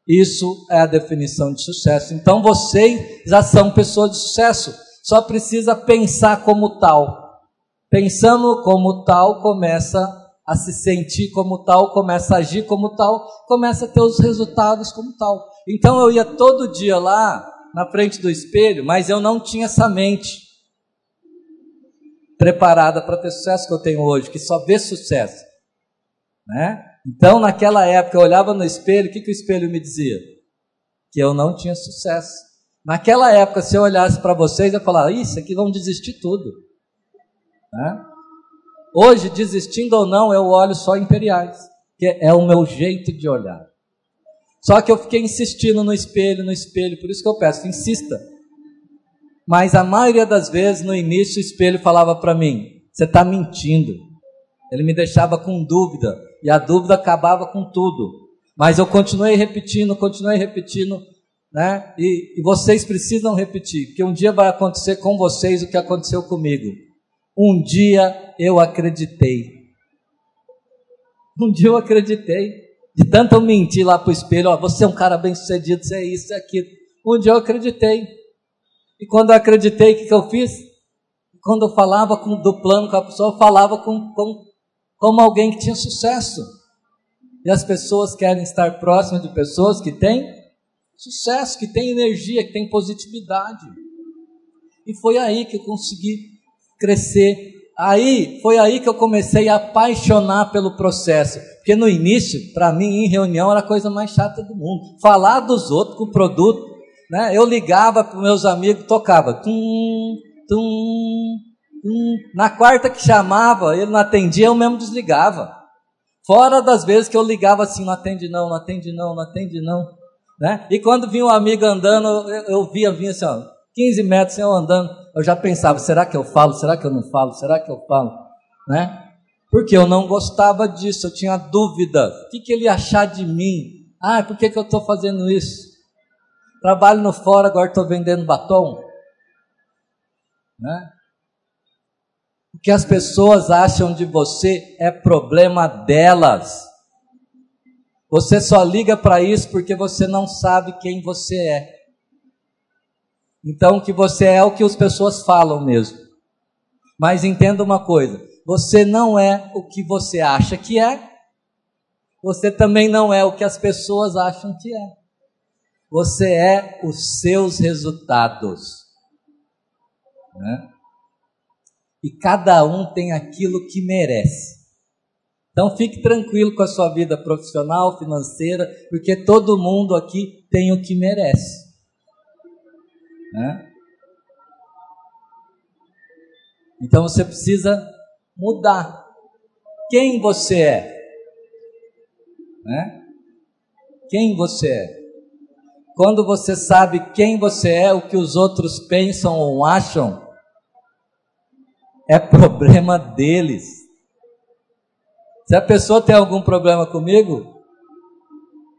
Isso é a definição de sucesso. Então vocês já são pessoas de sucesso. Só precisa pensar como tal. Pensando como tal, começa a se sentir como tal, começa a agir como tal, começa a ter os resultados como tal. Então eu ia todo dia lá na frente do espelho, mas eu não tinha essa mente preparada para ter sucesso que eu tenho hoje, que só vê sucesso. Né? Então, naquela época, eu olhava no espelho, o que, que o espelho me dizia? Que eu não tinha sucesso. Naquela época, se eu olhasse para vocês, eu falava, isso aqui vão desistir tudo. Né? Hoje, desistindo ou não, eu olho só imperiais, que é o meu jeito de olhar. Só que eu fiquei insistindo no espelho, no espelho, por isso que eu peço, insista. Mas a maioria das vezes, no início, o espelho falava para mim: você está mentindo. Ele me deixava com dúvida, e a dúvida acabava com tudo. Mas eu continuei repetindo, continuei repetindo, né? E, e vocês precisam repetir, porque um dia vai acontecer com vocês o que aconteceu comigo. Um dia eu acreditei. Um dia eu acreditei. De tanto eu mentir lá para o espelho, ó, você é um cara bem sucedido, você é isso, é aquilo. Um dia eu acreditei. E quando eu acreditei, o que, que eu fiz? Quando eu falava com, do plano com a pessoa, eu falava com, com, como alguém que tinha sucesso. E as pessoas querem estar próximas de pessoas que têm sucesso, que têm energia, que têm positividade. E foi aí que eu consegui crescer. Aí, foi aí que eu comecei a apaixonar pelo processo. Porque no início, para mim, em reunião, era a coisa mais chata do mundo. Falar dos outros com o produto. Né? Eu ligava para meus amigos, tocava. Tum, tum, tum. Na quarta que chamava, ele não atendia, eu mesmo desligava. Fora das vezes que eu ligava assim, não atende não, não atende não, não atende não. Né? E quando vinha um amigo andando, eu, eu via, vinha assim, ó, 15 metros eu andando eu já pensava, será que eu falo? Será que eu não falo? Será que eu falo? Né? Porque eu não gostava disso, eu tinha dúvida. O que, que ele ia achar de mim? Ah, por que, que eu estou fazendo isso? Trabalho no fora, agora estou vendendo batom. Né? O que as pessoas acham de você é problema delas. Você só liga para isso porque você não sabe quem você é. Então, que você é o que as pessoas falam mesmo. Mas entenda uma coisa: você não é o que você acha que é, você também não é o que as pessoas acham que é. Você é os seus resultados. Né? E cada um tem aquilo que merece. Então fique tranquilo com a sua vida profissional, financeira, porque todo mundo aqui tem o que merece. Né? Então você precisa mudar. Quem você é? Né? Quem você é? Quando você sabe quem você é, o que os outros pensam ou acham, é problema deles. Se a pessoa tem algum problema comigo,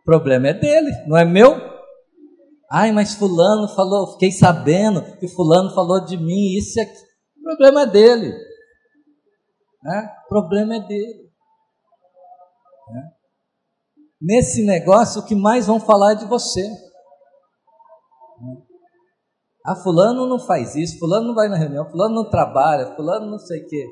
o problema é dele, não é meu. Ai, mas fulano falou, fiquei sabendo que fulano falou de mim, isso aqui. O problema é dele. Né? O problema é dele. Né? Nesse negócio, o que mais vão falar é de você. Ah, fulano não faz isso, fulano não vai na reunião, fulano não trabalha, fulano não sei o quê.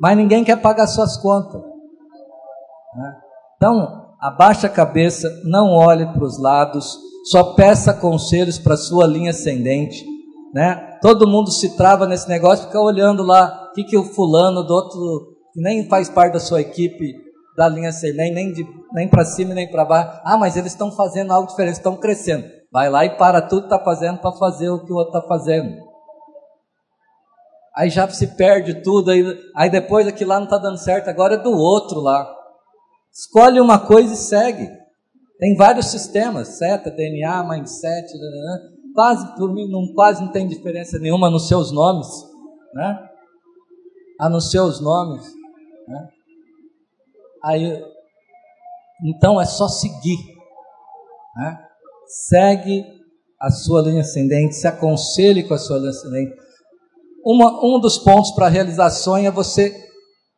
Mas ninguém quer pagar suas contas. Né? Então, abaixa a cabeça, não olhe para os lados, só peça conselhos para sua linha ascendente. Né? Todo mundo se trava nesse negócio, fica olhando lá o que, que o fulano do outro, que nem faz parte da sua equipe, da linha ascendente, nem, nem, para cima nem para baixo. Ah, mas eles estão fazendo algo diferente, estão crescendo. Vai lá e para tudo que está fazendo para fazer o que o outro está fazendo. Aí já se perde tudo, aí, aí depois aquilo lá não está dando certo, agora é do outro lá. Escolhe uma coisa e segue. Tem vários sistemas, seta, DNA, mindset, né, né, né. quase por mim não quase não tem diferença nenhuma nos seus nomes, né? Ah, nos seus nomes, né? Aí, então é só seguir, né? segue a sua linha ascendente, se aconselhe com a sua linha ascendente. Uma, um dos pontos para realizar sonho é você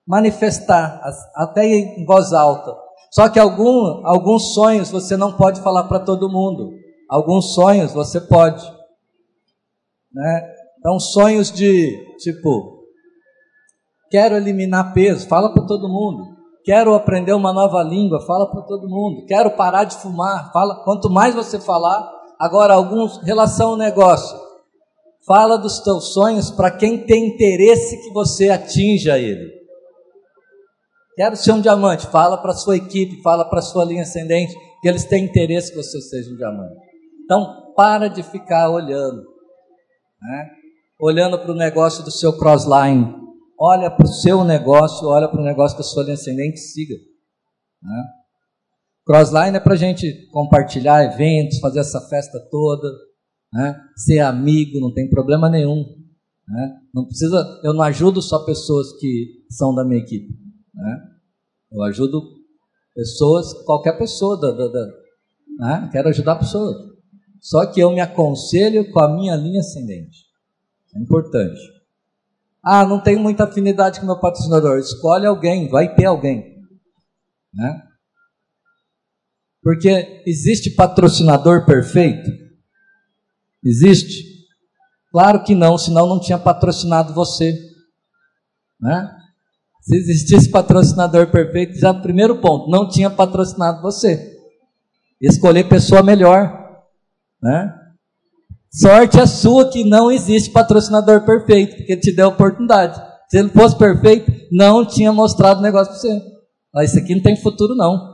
manifestar, até em voz alta. Só que algum, alguns sonhos você não pode falar para todo mundo. Alguns sonhos você pode. Né? Então, sonhos de tipo, quero eliminar peso, fala para todo mundo. Quero aprender uma nova língua, fala para todo mundo. Quero parar de fumar, fala. Quanto mais você falar, agora alguns relação ao negócio. Fala dos teus sonhos para quem tem interesse que você atinja ele. Quero ser um diamante, fala para sua equipe, fala para sua linha ascendente que eles têm interesse que você seja um diamante. Então, para de ficar olhando, né? olhando para o negócio do seu crossline, olha para o seu negócio, olha para o negócio da sua linha ascendente siga. Né? Crossline é para a gente compartilhar eventos, fazer essa festa toda, né? ser amigo, não tem problema nenhum. Né? Não precisa, eu não ajudo só pessoas que são da minha equipe. Né? Eu ajudo pessoas, qualquer pessoa da, da, da né? quero ajudar pessoas. Só que eu me aconselho com a minha linha ascendente. É importante. Ah, não tenho muita afinidade com meu patrocinador. Escolhe alguém, vai ter alguém. Né? Porque existe patrocinador perfeito? Existe? Claro que não, senão não tinha patrocinado você. Né? Se existisse patrocinador perfeito, já primeiro ponto, não tinha patrocinado você. Escolher pessoa melhor. Né? Sorte a sua que não existe patrocinador perfeito, porque te deu a oportunidade. Se ele fosse perfeito, não tinha mostrado o negócio para você. Mas isso aqui não tem futuro, não.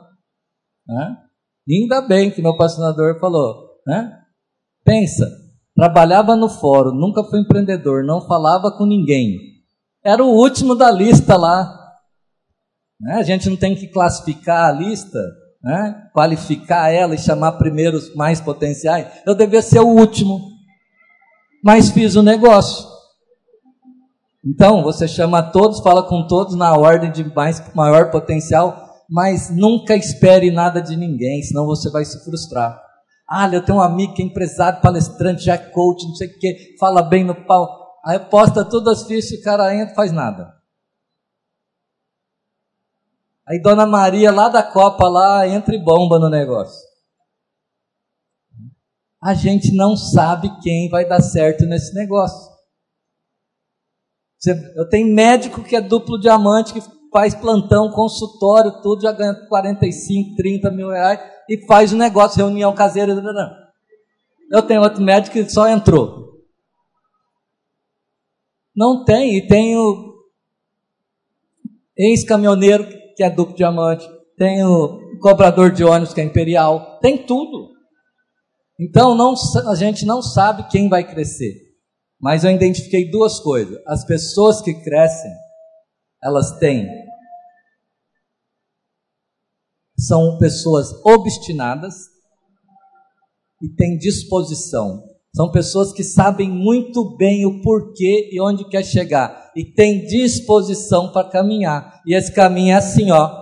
Né? ainda bem que meu patrocinador falou. Né? Pensa, trabalhava no fórum, nunca foi empreendedor, não falava com ninguém. Era o último da lista lá. Né? A gente não tem que classificar a lista né? qualificar ela e chamar primeiro os mais potenciais, eu devia ser o último. Mas fiz o negócio. Então, você chama todos, fala com todos na ordem de mais, maior potencial, mas nunca espere nada de ninguém, senão você vai se frustrar. Ah, eu tenho um amigo que é empresário, palestrante, já é coach, não sei o que, fala bem no pau. Aí posta todas as fichas e o cara entra e faz nada. Aí Dona Maria, lá da Copa, lá, entra e bomba no negócio. A gente não sabe quem vai dar certo nesse negócio. Eu tenho médico que é duplo diamante, que faz plantão, consultório, tudo, já ganha 45, 30 mil reais e faz o negócio, reunião caseira. Eu tenho outro médico que só entrou. Não tem, e tenho ex-caminhoneiro que é duplo diamante, tem o cobrador de ônibus que é imperial, tem tudo. Então não, a gente não sabe quem vai crescer. Mas eu identifiquei duas coisas. As pessoas que crescem, elas têm são pessoas obstinadas e têm disposição. São pessoas que sabem muito bem o porquê e onde quer chegar e têm disposição para caminhar. E esse caminho é assim, ó.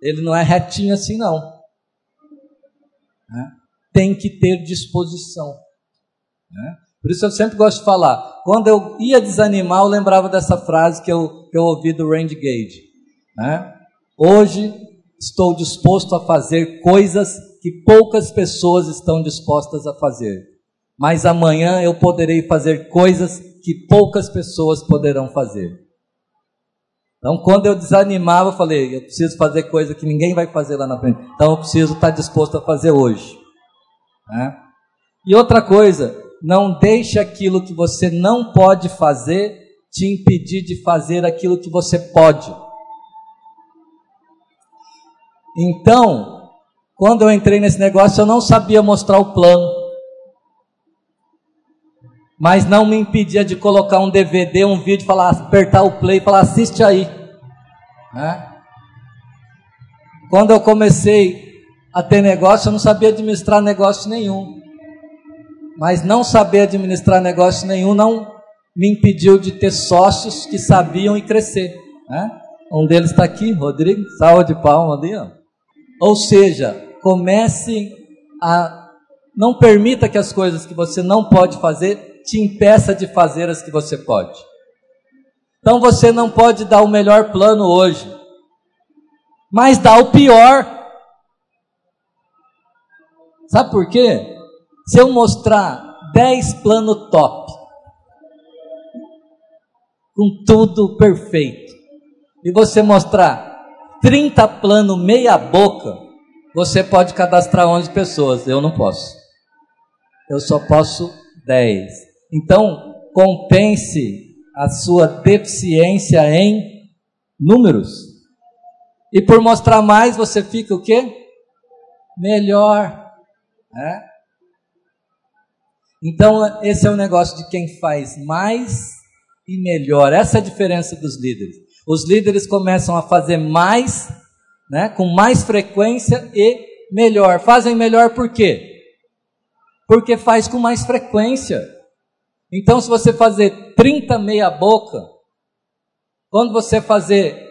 Ele não é retinho assim não. Né? Tem que ter disposição. Né? Por isso eu sempre gosto de falar. Quando eu ia desanimar, eu lembrava dessa frase que eu, que eu ouvi do Randy Gage. Né? Hoje estou disposto a fazer coisas que poucas pessoas estão dispostas a fazer. Mas amanhã eu poderei fazer coisas que poucas pessoas poderão fazer. Então, quando eu desanimava, eu falei: eu preciso fazer coisa que ninguém vai fazer lá na frente. Então, eu preciso estar disposto a fazer hoje. Né? E outra coisa, não deixe aquilo que você não pode fazer te impedir de fazer aquilo que você pode. Então, quando eu entrei nesse negócio, eu não sabia mostrar o plano. Mas não me impedia de colocar um DVD, um vídeo, falar, apertar o play e falar, assiste aí. Né? Quando eu comecei a ter negócio, eu não sabia administrar negócio nenhum. Mas não saber administrar negócio nenhum não me impediu de ter sócios que sabiam e crescer. Né? Um deles está aqui, Rodrigo, salva de palma ali, ó. Ou seja, comece a. Não permita que as coisas que você não pode fazer te impeça de fazer as que você pode. Então você não pode dar o melhor plano hoje, mas dá o pior. Sabe por quê? Se eu mostrar 10 planos top, com tudo perfeito, e você mostrar 30 plano meia boca, você pode cadastrar 11 pessoas, eu não posso. Eu só posso 10. Então, compense a sua deficiência em números. E por mostrar mais, você fica o quê? Melhor. Né? Então, esse é o negócio de quem faz mais e melhor. Essa é a diferença dos líderes. Os líderes começam a fazer mais, né, com mais frequência e melhor. Fazem melhor por quê? Porque faz com mais frequência. Então, se você fazer 30 meia boca, quando você fazer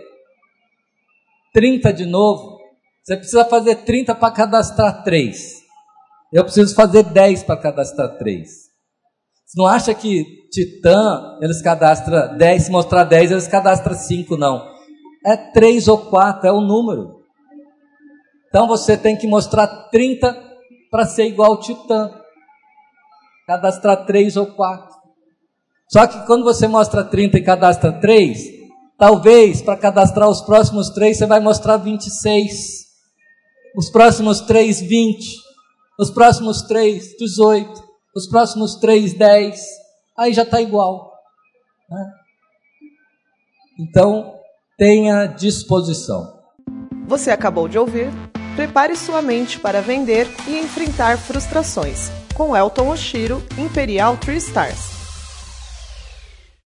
30 de novo, você precisa fazer 30 para cadastrar 3. Eu preciso fazer 10 para cadastrar 3. Você não acha que Titã, eles cadastram 10, se mostrar 10, eles cadastram 5, não. É 3 ou 4, é o número. Então você tem que mostrar 30 para ser igual ao Titã. Cadastrar 3 ou 4. Só que quando você mostra 30 e cadastra 3, talvez para cadastrar os próximos 3 você vai mostrar 26. Os próximos 3, 20. Os próximos 3, 18 os próximos três, dez, aí já está igual. Né? Então, tenha disposição. Você acabou de ouvir Prepare sua mente para vender e enfrentar frustrações, com Elton Oshiro, Imperial Three Stars.